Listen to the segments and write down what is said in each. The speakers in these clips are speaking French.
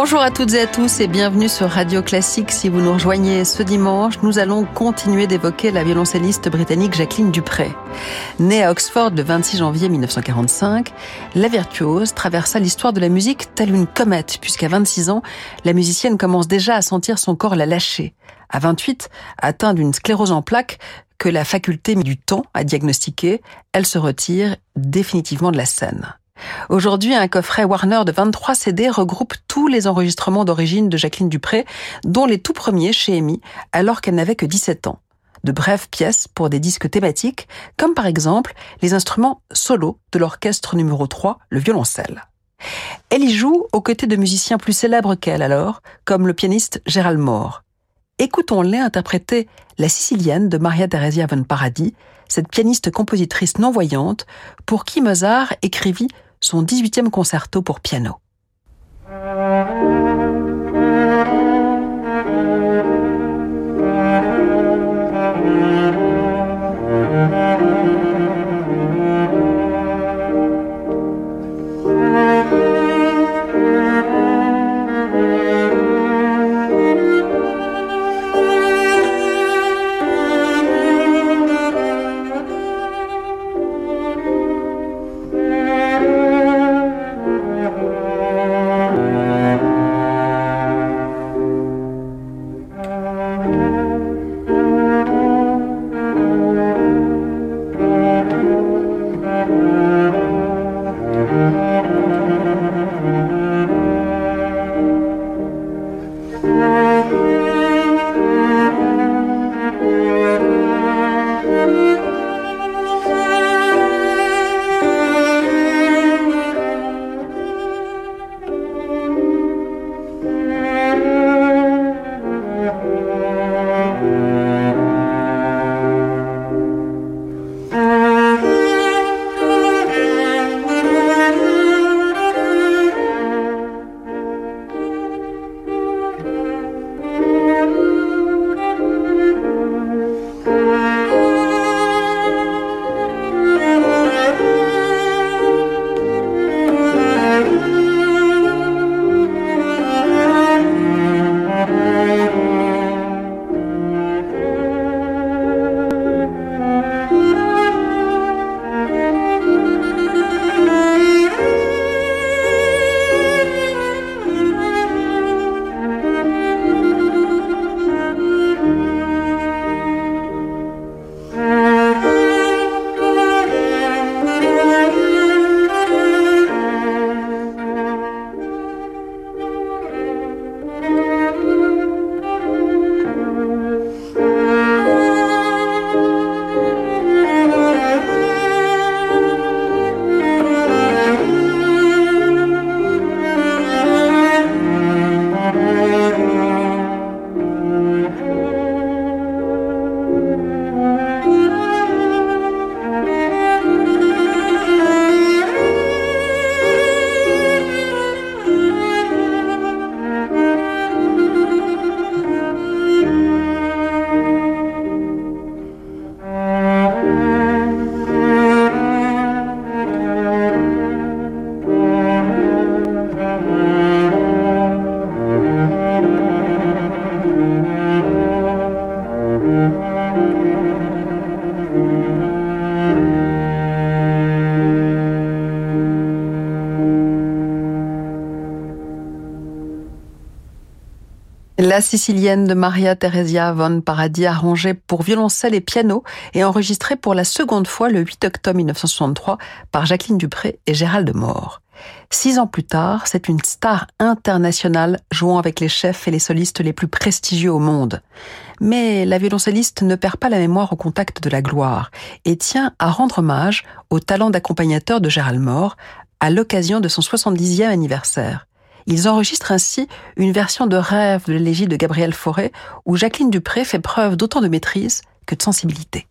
Bonjour à toutes et à tous et bienvenue sur Radio Classique. Si vous nous rejoignez ce dimanche, nous allons continuer d'évoquer la violoncelliste britannique Jacqueline Dupré. Née à Oxford le 26 janvier 1945, la virtuose traversa l'histoire de la musique telle une comète, puisqu'à 26 ans, la musicienne commence déjà à sentir son corps la lâcher. À 28, atteinte d'une sclérose en plaques, que la faculté du temps à diagnostiquer, elle se retire définitivement de la scène. Aujourd'hui, un coffret Warner de 23 CD regroupe tous les enregistrements d'origine de Jacqueline Dupré, dont les tout premiers chez EMI, alors qu'elle n'avait que 17 ans. De brèves pièces pour des disques thématiques, comme par exemple les instruments solo de l'orchestre numéro 3, le violoncelle. Elle y joue aux côtés de musiciens plus célèbres qu'elle alors, comme le pianiste Gérald Moore. Écoutons-les interpréter La Sicilienne de Maria Theresia von Paradis, cette pianiste compositrice non-voyante pour qui Mozart écrivit son 18e concerto pour piano. La sicilienne de Maria Theresia von Paradis arrangée pour violoncelle et piano et enregistrée pour la seconde fois le 8 octobre 1963 par Jacqueline Dupré et Gérald Moore. Six ans plus tard, c'est une star internationale jouant avec les chefs et les solistes les plus prestigieux au monde. Mais la violoncelliste ne perd pas la mémoire au contact de la gloire et tient à rendre hommage au talent d'accompagnateur de Gérald Moore à l'occasion de son 70e anniversaire. Ils enregistrent ainsi une version de rêve de l'élégie de Gabriel Fauré où Jacqueline Dupré fait preuve d'autant de maîtrise que de sensibilité.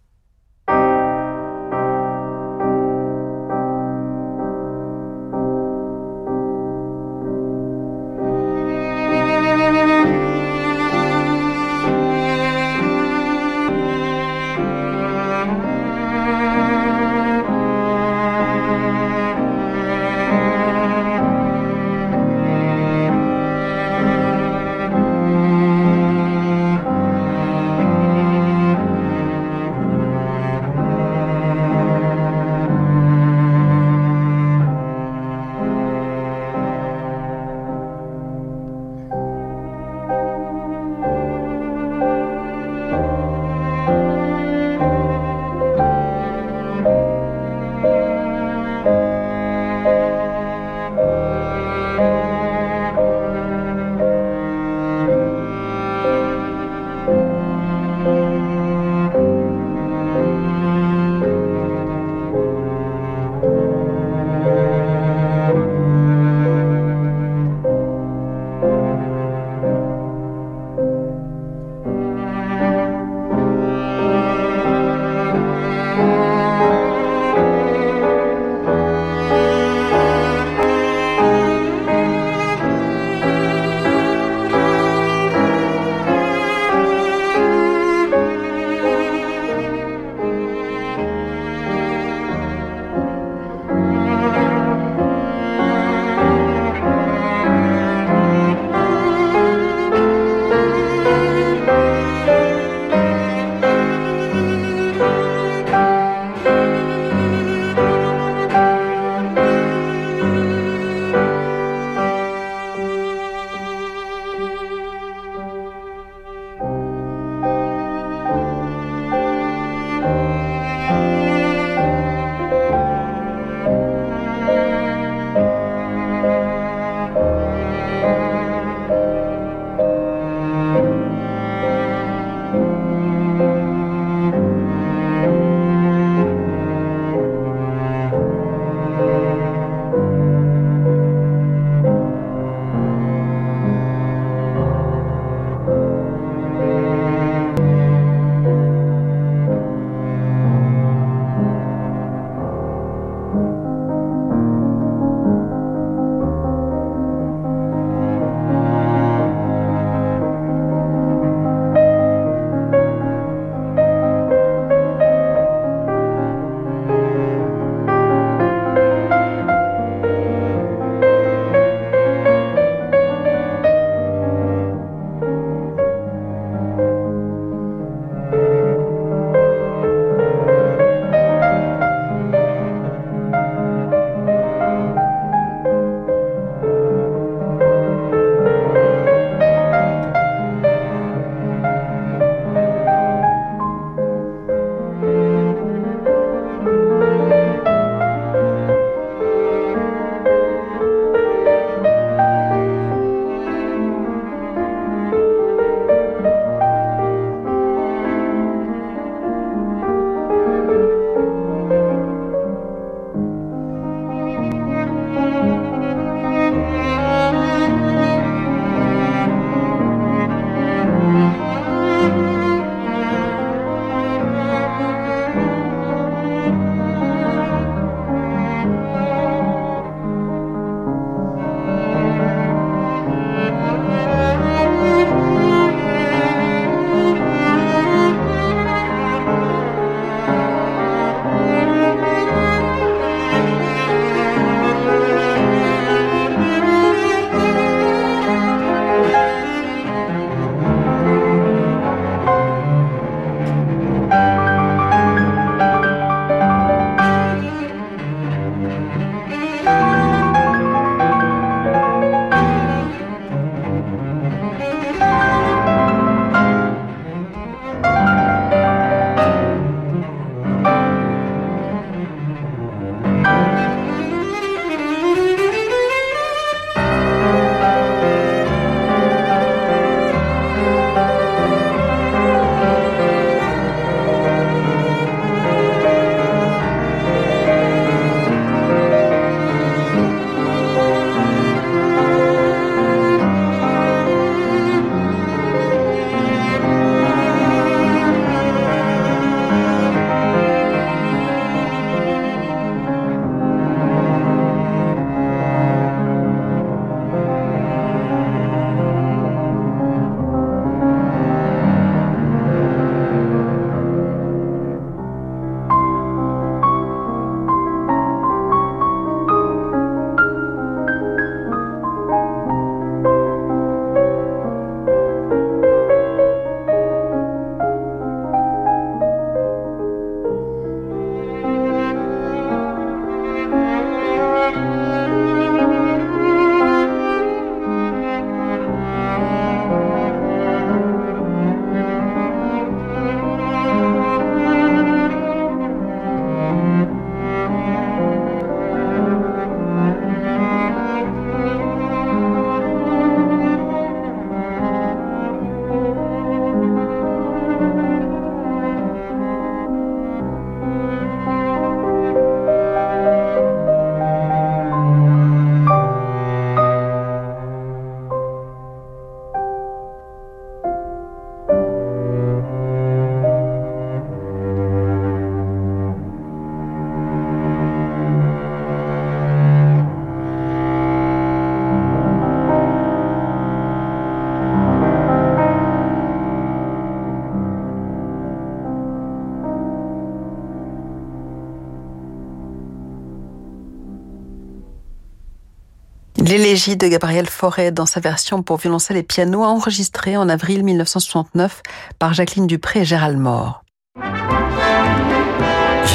L'élégie de Gabriel Fauré dans sa version pour violoncelle et piano enregistrée en avril 1969 par Jacqueline Dupré et Gérald Mort.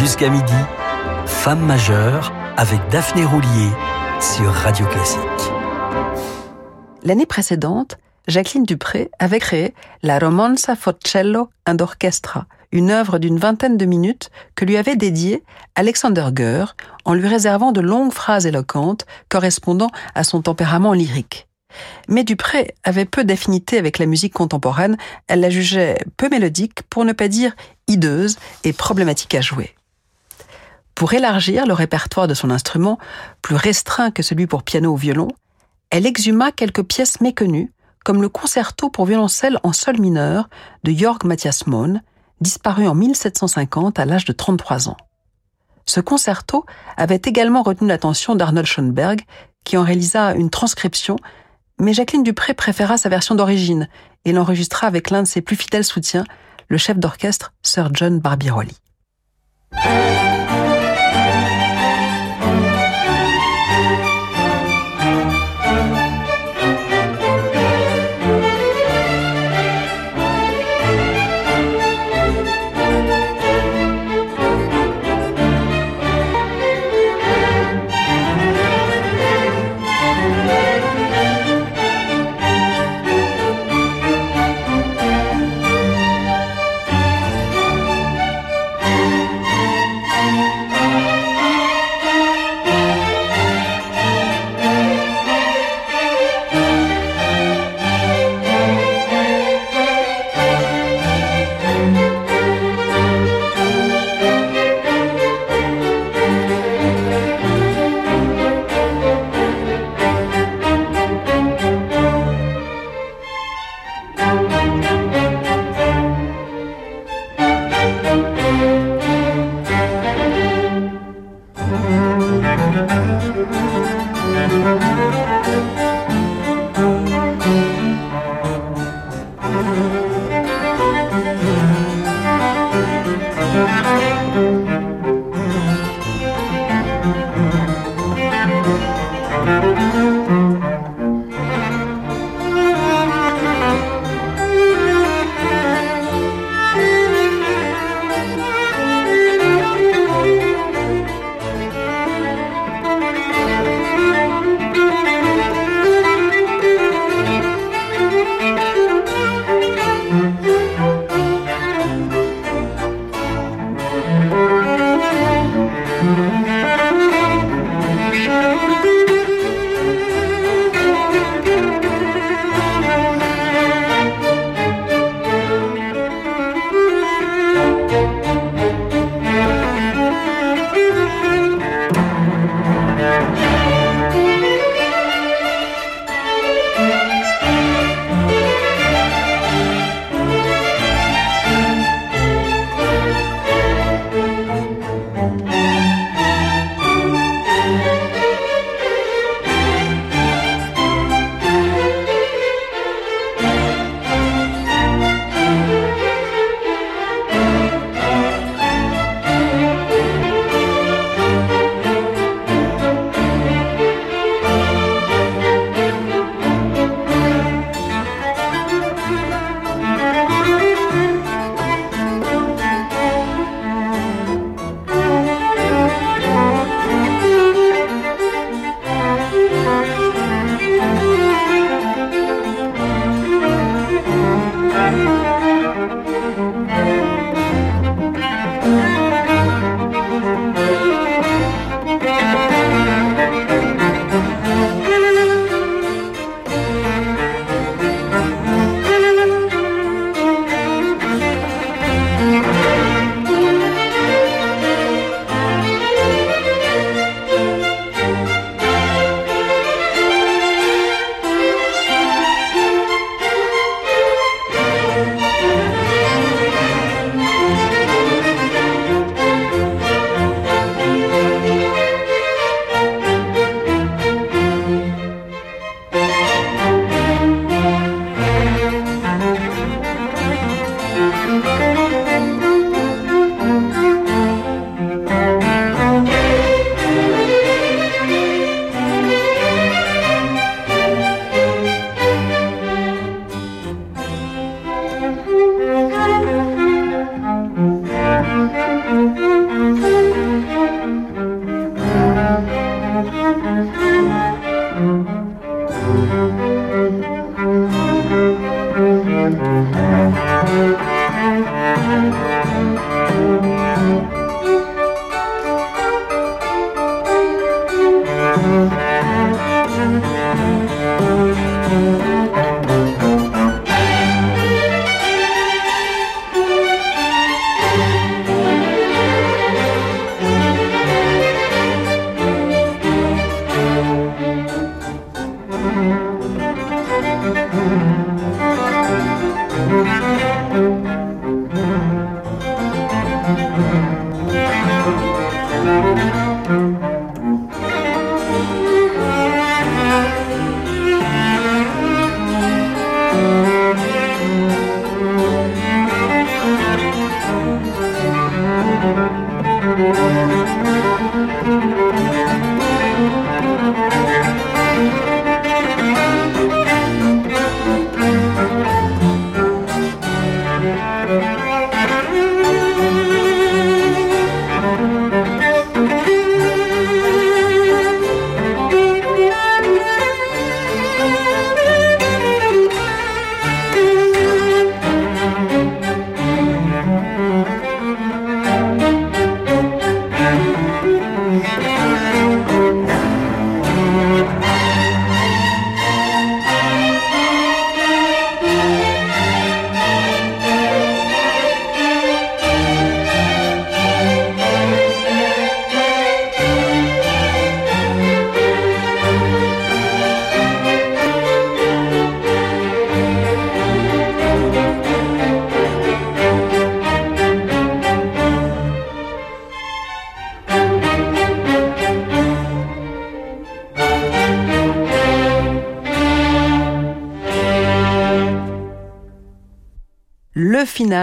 Jusqu'à midi, Femme majeure avec Daphné Roulier sur Radio Classique. L'année précédente, Jacqueline Dupré avait créé la Romanza Forcello and Orchestra, une œuvre d'une vingtaine de minutes que lui avait dédiée Alexander Goer en lui réservant de longues phrases éloquentes correspondant à son tempérament lyrique. Mais Dupré avait peu d'affinité avec la musique contemporaine, elle la jugeait peu mélodique, pour ne pas dire hideuse et problématique à jouer. Pour élargir le répertoire de son instrument, plus restreint que celui pour piano ou violon, elle exhuma quelques pièces méconnues, comme le concerto pour violoncelle en sol mineur de Jörg Matthias Mohn, disparu en 1750 à l'âge de 33 ans. Ce concerto avait également retenu l'attention d'Arnold Schoenberg, qui en réalisa une transcription, mais Jacqueline Dupré préféra sa version d'origine et l'enregistra avec l'un de ses plus fidèles soutiens, le chef d'orchestre Sir John Barbirolli.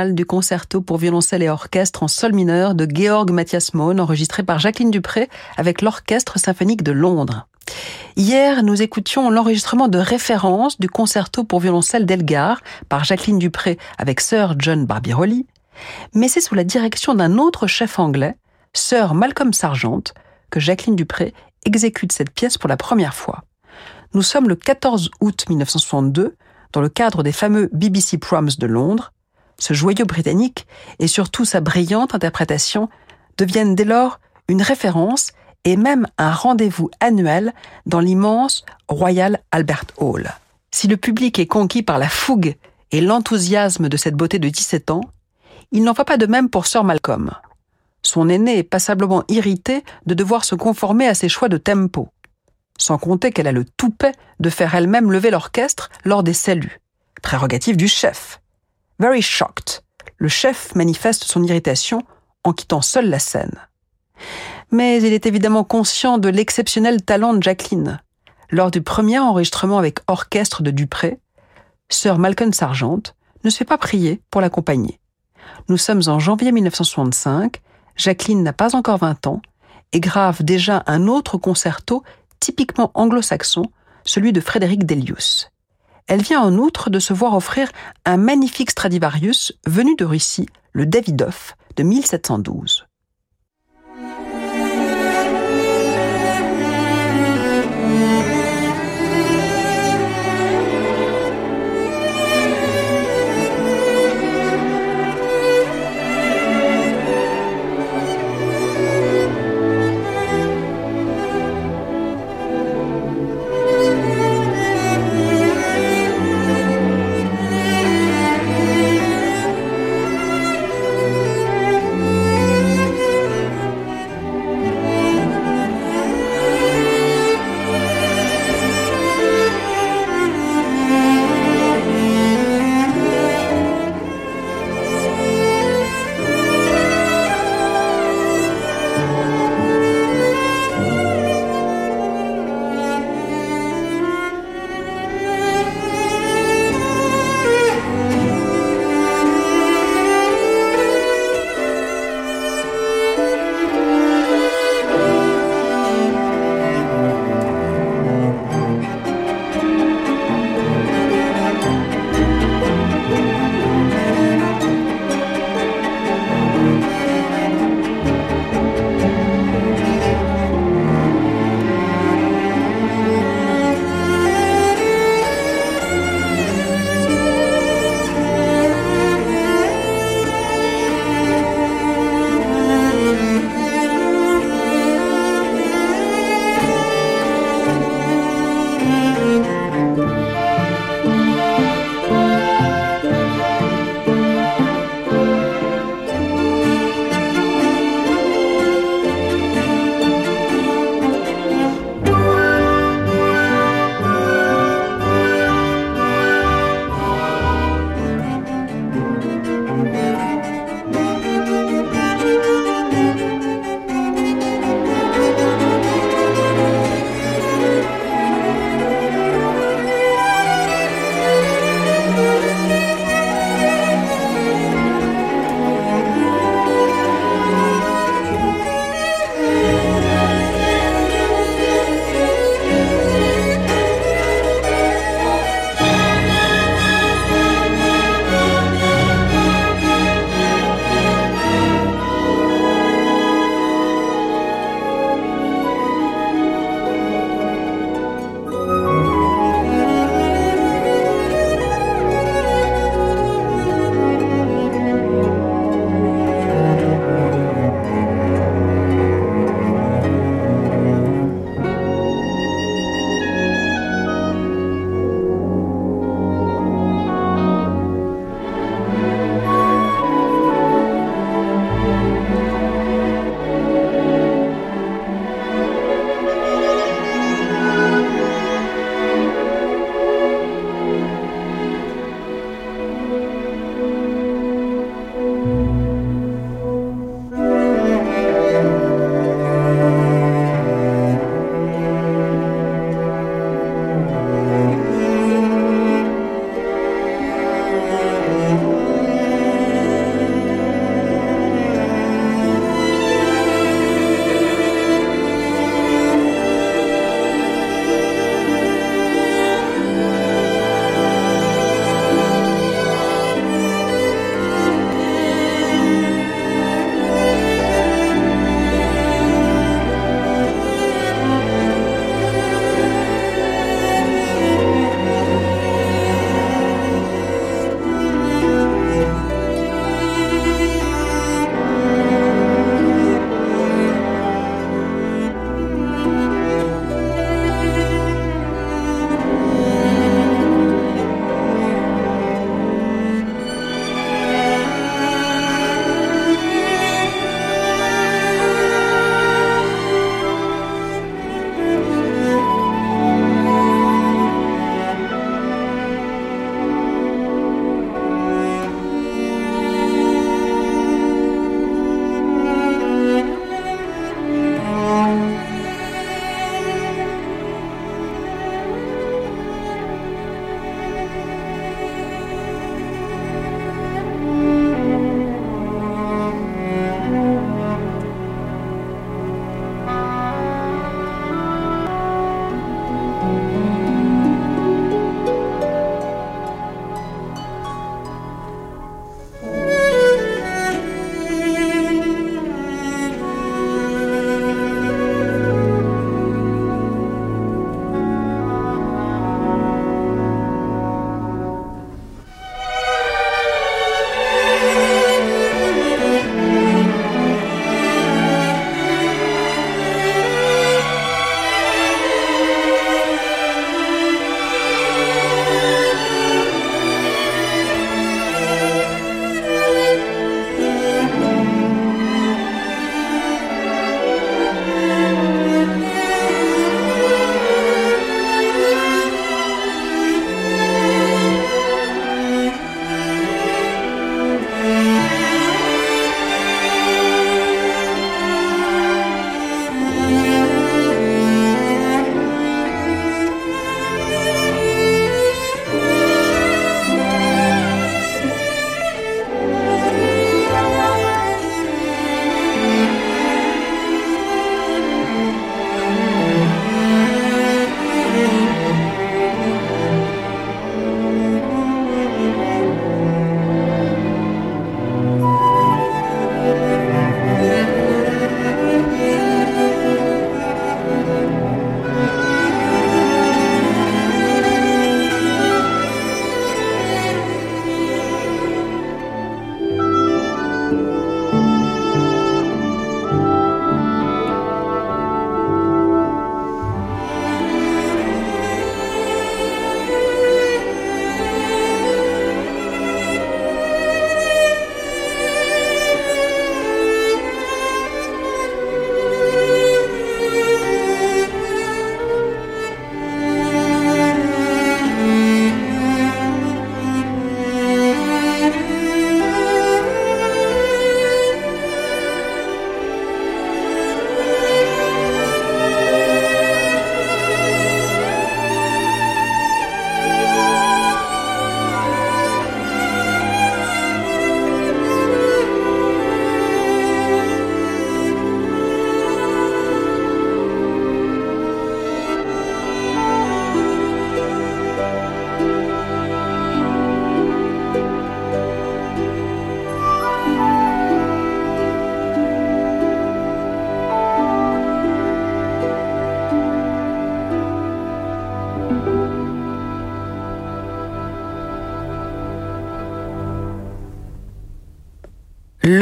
Du concerto pour violoncelle et orchestre en sol mineur de Georg Matthias Mohn, enregistré par Jacqueline Dupré avec l'Orchestre symphonique de Londres. Hier, nous écoutions l'enregistrement de référence du concerto pour violoncelle d'Elgar par Jacqueline Dupré avec Sir John Barbirolli, mais c'est sous la direction d'un autre chef anglais, Sir Malcolm Sargent, que Jacqueline Dupré exécute cette pièce pour la première fois. Nous sommes le 14 août 1962, dans le cadre des fameux BBC Proms de Londres, ce joyau britannique et surtout sa brillante interprétation deviennent dès lors une référence et même un rendez-vous annuel dans l'immense Royal Albert Hall. Si le public est conquis par la fougue et l'enthousiasme de cette beauté de 17 ans, il n'en va pas de même pour Sir Malcolm. Son aîné est passablement irrité de devoir se conformer à ses choix de tempo, sans compter qu'elle a le toupet de faire elle-même lever l'orchestre lors des saluts, prérogative du chef. Very shocked, le chef manifeste son irritation en quittant seul la scène. Mais il est évidemment conscient de l'exceptionnel talent de Jacqueline. Lors du premier enregistrement avec orchestre de Dupré, Sir Malcolm Sargent ne se fait pas prier pour l'accompagner. Nous sommes en janvier 1965, Jacqueline n'a pas encore 20 ans et grave déjà un autre concerto typiquement anglo-saxon, celui de Frédéric Delius. Elle vient en outre de se voir offrir un magnifique Stradivarius venu de Russie, le Davidoff de 1712.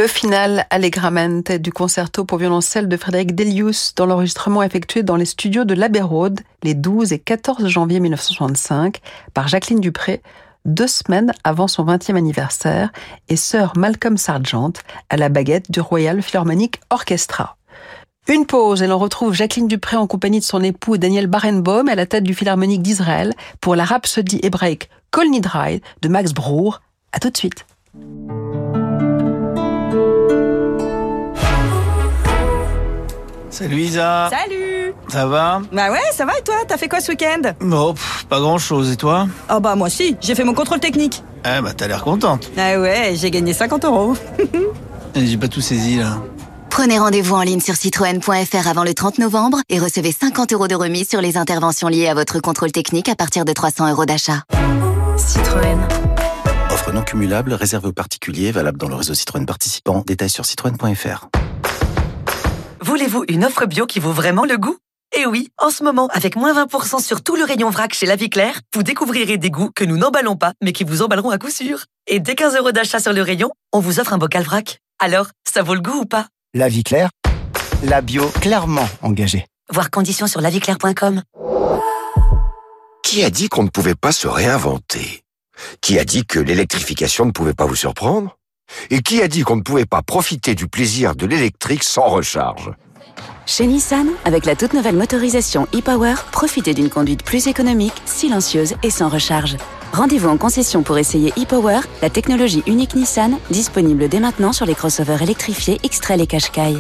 Le final Allegramente du concerto pour violoncelle de Frédéric Delius dans l'enregistrement effectué dans les studios de l'Abbey Road les 12 et 14 janvier 1965 par Jacqueline Dupré, deux semaines avant son 20e anniversaire, et sœur Malcolm Sargent à la baguette du Royal Philharmonic Orchestra. Une pause et l'on retrouve Jacqueline Dupré en compagnie de son époux Daniel Barenboim à la tête du Philharmonique d'Israël pour la rhapsodie hébraïque Kol Nidrai de Max Bruch. À tout de suite. Salut Isa Salut Ça va Bah ouais, ça va et toi T'as fait quoi ce week-end? Bon, pas grand chose, et toi? Oh bah moi si, j'ai fait mon contrôle technique. Eh bah t'as l'air contente. Ah ouais, j'ai gagné 50 euros. J'ai pas tout saisi là. Prenez rendez-vous en ligne sur citroën.fr avant le 30 novembre et recevez 50 euros de remise sur les interventions liées à votre contrôle technique à partir de 300 euros d'achat. Citroën. Offre non cumulable réservée aux particuliers, valable dans le réseau Citroën participant. Détails sur citroën.fr. Voulez-vous une offre bio qui vaut vraiment le goût? Eh oui, en ce moment, avec moins 20% sur tout le rayon vrac chez La Vie Claire, vous découvrirez des goûts que nous n'emballons pas, mais qui vous emballeront à coup sûr. Et dès 15 euros d'achat sur le rayon, on vous offre un bocal vrac. Alors, ça vaut le goût ou pas? La Vie Claire, la bio clairement engagée. Voir conditions sur laviclaire.com. Qui a dit qu'on ne pouvait pas se réinventer? Qui a dit que l'électrification ne pouvait pas vous surprendre? Et qui a dit qu'on ne pouvait pas profiter du plaisir de l'électrique sans recharge Chez Nissan, avec la toute nouvelle motorisation e-Power, profitez d'une conduite plus économique, silencieuse et sans recharge. Rendez-vous en concession pour essayer e-Power, la technologie unique Nissan, disponible dès maintenant sur les crossovers électrifiés X-Trail et Qashqai.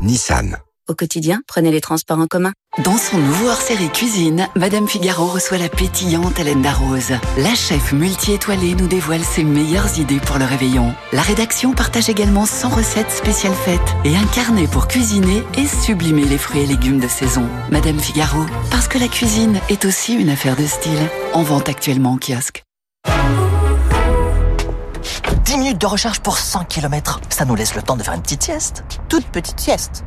Nissan. Au quotidien, prenez les transports en commun. Dans son nouveau hors-série cuisine, Madame Figaro reçoit la pétillante Hélène Darroze. La chef multi-étoilée nous dévoile ses meilleures idées pour le réveillon. La rédaction partage également 100 recettes spéciales fêtes et un carnet pour cuisiner et sublimer les fruits et légumes de saison. Madame Figaro, parce que la cuisine est aussi une affaire de style. En vente actuellement en kiosque. 10 minutes de recharge pour 100 km. Ça nous laisse le temps de faire une petite sieste. Toute petite sieste.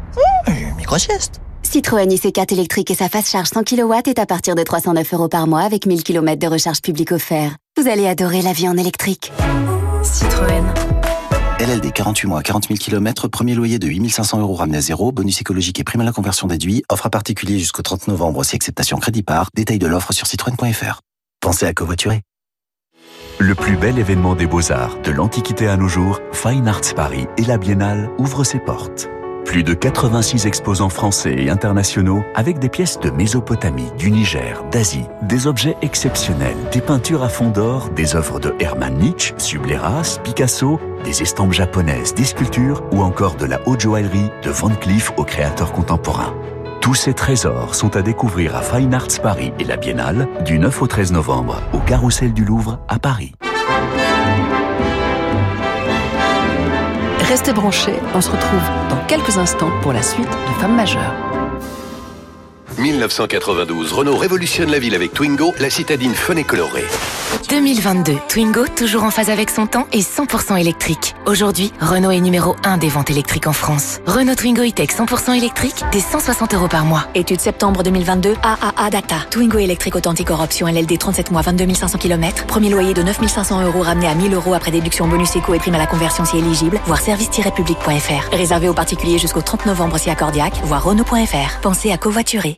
Une micro-sieste. Citroën IC4 électrique et sa phase charge 100 kW est à partir de 309 euros par mois avec 1000 km de recharge publique offert. Vous allez adorer la vie en électrique. Citroën. LLD 48 mois, 40 000 km, premier loyer de 8500 euros ramené à zéro, bonus écologique et prime à la conversion déduit, offre à particulier jusqu'au 30 novembre si acceptation crédit par, détail de l'offre sur citroën.fr. Pensez à covoiturer. Le plus bel événement des beaux-arts, de l'Antiquité à nos jours, Fine Arts Paris et la Biennale ouvrent ses portes. Plus de 86 exposants français et internationaux avec des pièces de Mésopotamie, du Niger, d'Asie, des objets exceptionnels, des peintures à fond d'or, des œuvres de Hermann Nietzsche, Subleras, Picasso, des estampes japonaises, des sculptures ou encore de la haute joaillerie de Van Cleef aux créateurs contemporains. Tous ces trésors sont à découvrir à Fine Arts Paris et la Biennale du 9 au 13 novembre au Carrousel du Louvre à Paris. Restez branchés, on se retrouve dans quelques instants pour la suite de Femmes majeures. 1992, Renault révolutionne la ville avec Twingo, la citadine fun et colorée. 2022, Twingo, toujours en phase avec son temps et 100% électrique. Aujourd'hui, Renault est numéro 1 des ventes électriques en France. Renault Twingo e-Tech 100% électrique, dès 160 euros par mois. Étude septembre 2022, AAA Data. Twingo électrique authentique Europe option LLD 37 mois, 22 500 km. Premier loyer de 9 500 euros ramené à 1000 euros après déduction bonus éco et prime à la conversion si éligible. Voir service-public.fr. Réservé aux particuliers jusqu'au 30 novembre si accordiaque. Voir Renault.fr. Pensez à covoiturer.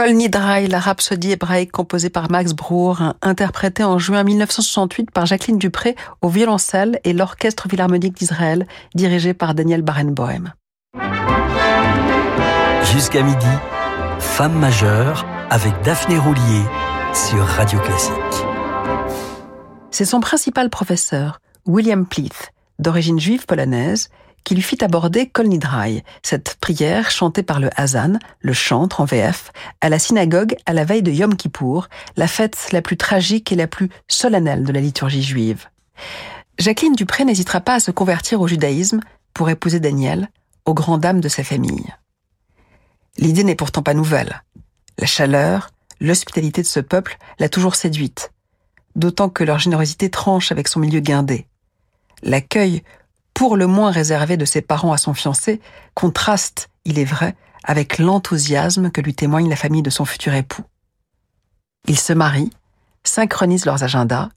Kol Nidrai, la rhapsodie hébraïque composée par Max Bruch, interprétée en juin 1968 par Jacqueline Dupré au violoncelle et l'Orchestre Philharmonique d'Israël, dirigé par Daniel Barenboim. Jusqu'à midi, Femme majeure avec Daphné Roulier sur Radio Classique. C'est son principal professeur, William Pleath, d'origine juive polonaise, qui lui fit aborder Kol Nidrai, cette prière chantée par le Hazan, le chantre en VF, à la synagogue à la veille de Yom Kippour, la fête la plus tragique et la plus solennelle de la liturgie juive. Jacqueline Dupré n'hésitera pas à se convertir au judaïsme pour épouser Daniel, aux grandes dames de sa famille. L'idée n'est pourtant pas nouvelle. La chaleur, l'hospitalité de ce peuple l'a toujours séduite, d'autant que leur générosité tranche avec son milieu guindé. L'accueil pour le moins réservé de ses parents à son fiancé, contraste, il est vrai, avec l'enthousiasme que lui témoigne la famille de son futur époux. Ils se marient, synchronisent leurs agendas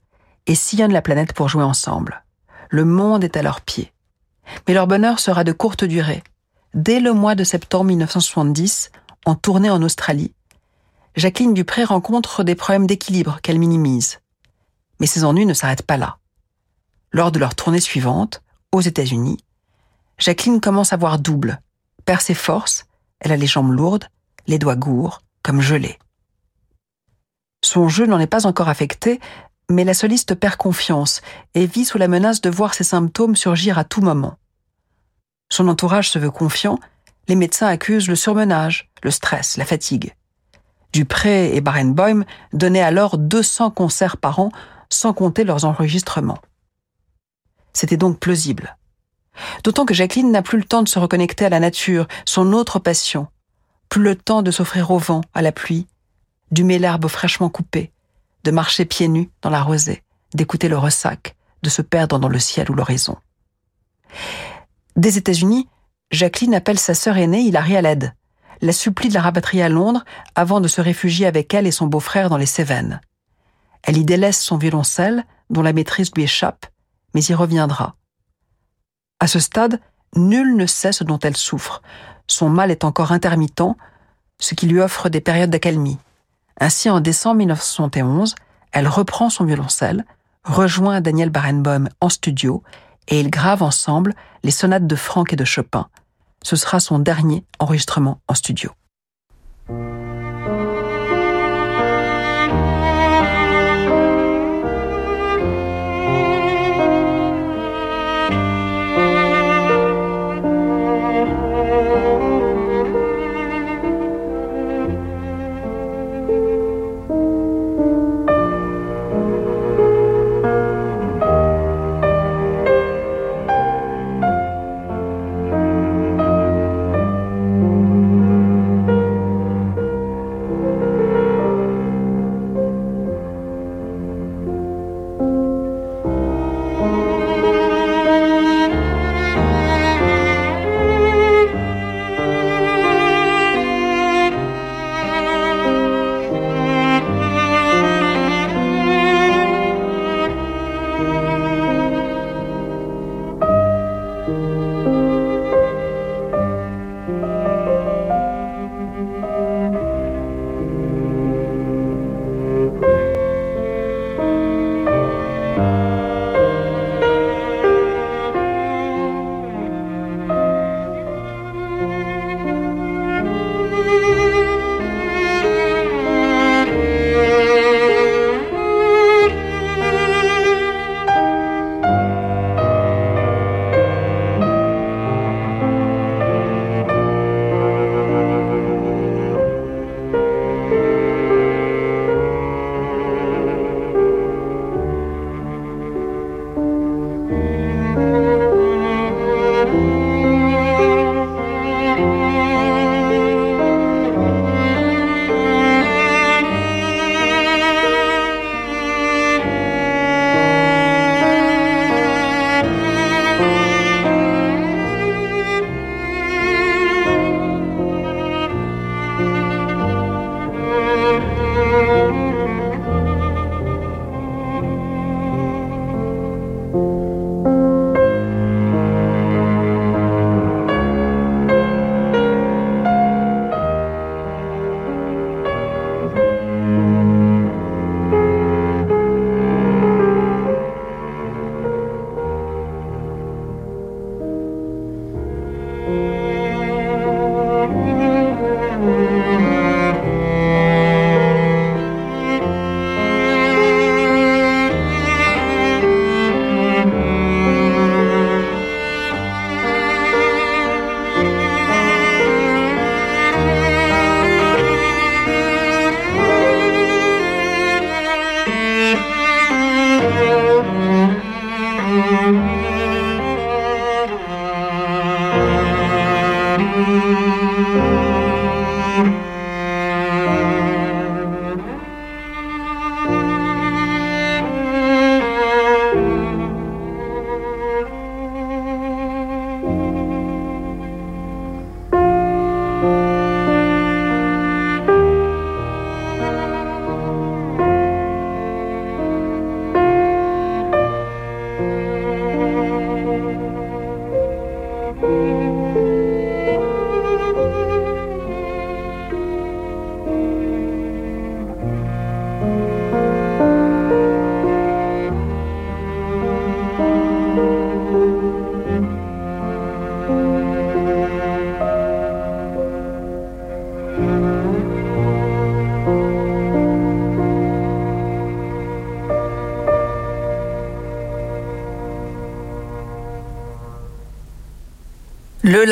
et sillonnent la planète pour jouer ensemble. Le monde est à leurs pieds. Mais leur bonheur sera de courte durée. Dès le mois de septembre 1970, en tournée en Australie, Jacqueline Dupré rencontre des problèmes d'équilibre qu'elle minimise. Mais ses ennuis ne s'arrêtent pas là. Lors de leur tournée suivante, aux États-Unis, Jacqueline commence à voir double, perd ses forces, elle a les jambes lourdes, les doigts gourds, comme gelés. Son jeu n'en est pas encore affecté, Mais la soliste perd confiance et vit sous la menace de voir ses symptômes surgir à tout moment. Son entourage se veut confiant, les médecins accusent le surmenage, le stress, la fatigue. Dupré et Barenboim donnaient alors 200 concerts par an, sans compter leurs enregistrements. C'était donc plausible. D'autant que Jacqueline n'a plus le temps de se reconnecter à la nature, son autre passion, plus le temps de s'offrir au vent, à la pluie, d'humer l'herbe fraîchement coupée, de marcher pieds nus dans la rosée, d'écouter le ressac, de se perdre dans le ciel ou l'horizon. Des États-Unis, Jacqueline appelle sa sœur aînée Hilary à l'aide, la supplie de la rapatrier à Londres avant de se réfugier avec elle et son beau-frère dans les Cévennes. Elle y délaisse son violoncelle, dont la maîtrise lui échappe, mais y reviendra. À ce stade, nul ne sait ce dont elle souffre. Son mal est encore intermittent, ce qui lui offre des périodes d'accalmie. Ainsi, en décembre 1971, elle reprend son violoncelle, rejoint Daniel Barenboim en studio et ils gravent ensemble les sonates de Franck et de Chopin. Ce sera son dernier enregistrement en studio.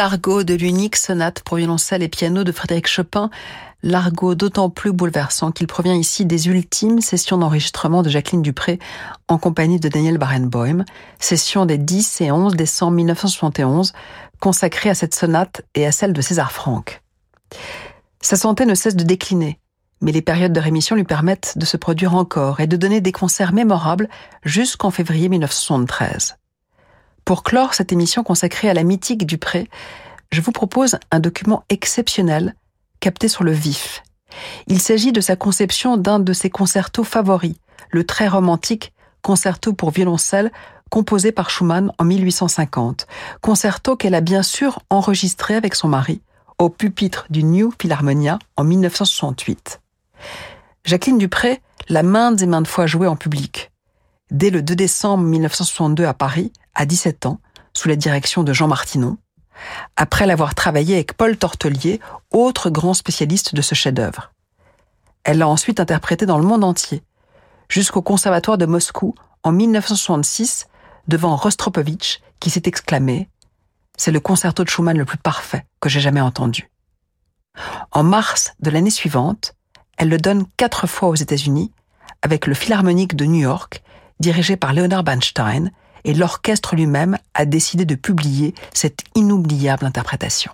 Le largo de l'unique sonate pour violoncelle et piano de Frédéric Chopin, largo d'autant plus bouleversant qu'il provient ici des ultimes sessions d'enregistrement de Jacqueline Dupré en compagnie de Daniel Barenboim, session des 10 et 11 décembre 1971, consacrée à cette sonate et à celle de César Franck. Sa santé ne cesse de décliner, mais les périodes de rémission lui permettent de se produire encore et de donner des concerts mémorables jusqu'en février 1973. Pour clore cette émission consacrée à la mythique Dupré, je vous propose un document exceptionnel capté sur le vif. Il s'agit de sa conception d'un de ses concertos favoris, le très romantique concerto pour violoncelle composé par Schumann en 1850, concerto qu'elle a bien sûr enregistré avec son mari au pupitre du New Philharmonia en 1968. Jacqueline Dupré l'a maintes et maintes fois joué en public. Dès le 2 décembre 1962 à Paris, à 17 ans, sous la direction de Jean Martinon, après l'avoir travaillé avec Paul Tortelier, autre grand spécialiste de ce chef-d'œuvre. Elle l'a ensuite interprété dans le monde entier, jusqu'au Conservatoire de Moscou en 1966, devant Rostropovitch, qui s'est exclamé C'est le concerto de Schumann le plus parfait que j'ai jamais entendu. En mars de l'année suivante, elle le donne quatre fois aux États-Unis, avec le Philharmonique de New York, dirigé par Leonard Bernstein, et l'orchestre lui-même a décidé de publier cette inoubliable interprétation.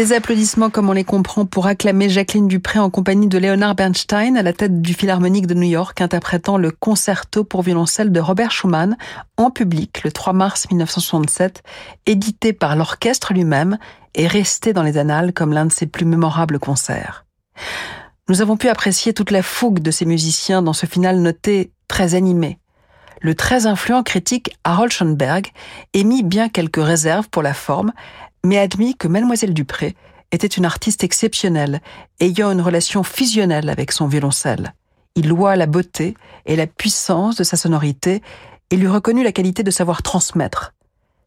Des applaudissements comme on les comprend pour acclamer Jacqueline Dupré en compagnie de Leonard Bernstein à la tête du Philharmonique de New York interprétant le concerto pour violoncelle de Robert Schumann en public le 3 mars 1967, édité par l'orchestre lui-même et resté dans les annales comme l'un de ses plus mémorables concerts. Nous avons pu apprécier toute la fougue de ces musiciens dans ce final noté très animé. Le très influent critique Harold Schoenberg émit bien quelques réserves pour la forme, mais admis que Mademoiselle Dupré était une artiste exceptionnelle, ayant une relation fusionnelle avec son violoncelle. Il loua la beauté et la puissance de sa sonorité et lui reconnut la qualité de savoir transmettre.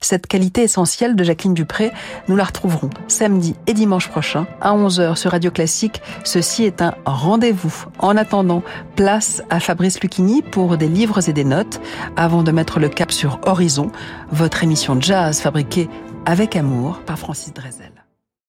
Cette qualité essentielle de Jacqueline Dupré, nous la retrouverons samedi et dimanche prochain à 11h sur Radio Classique. Ceci est un rendez-vous. En attendant, place à Fabrice Lucchini pour des livres et des notes avant de mettre le cap sur Horizon, votre émission jazz fabriquée avec amour par Francis Drezel.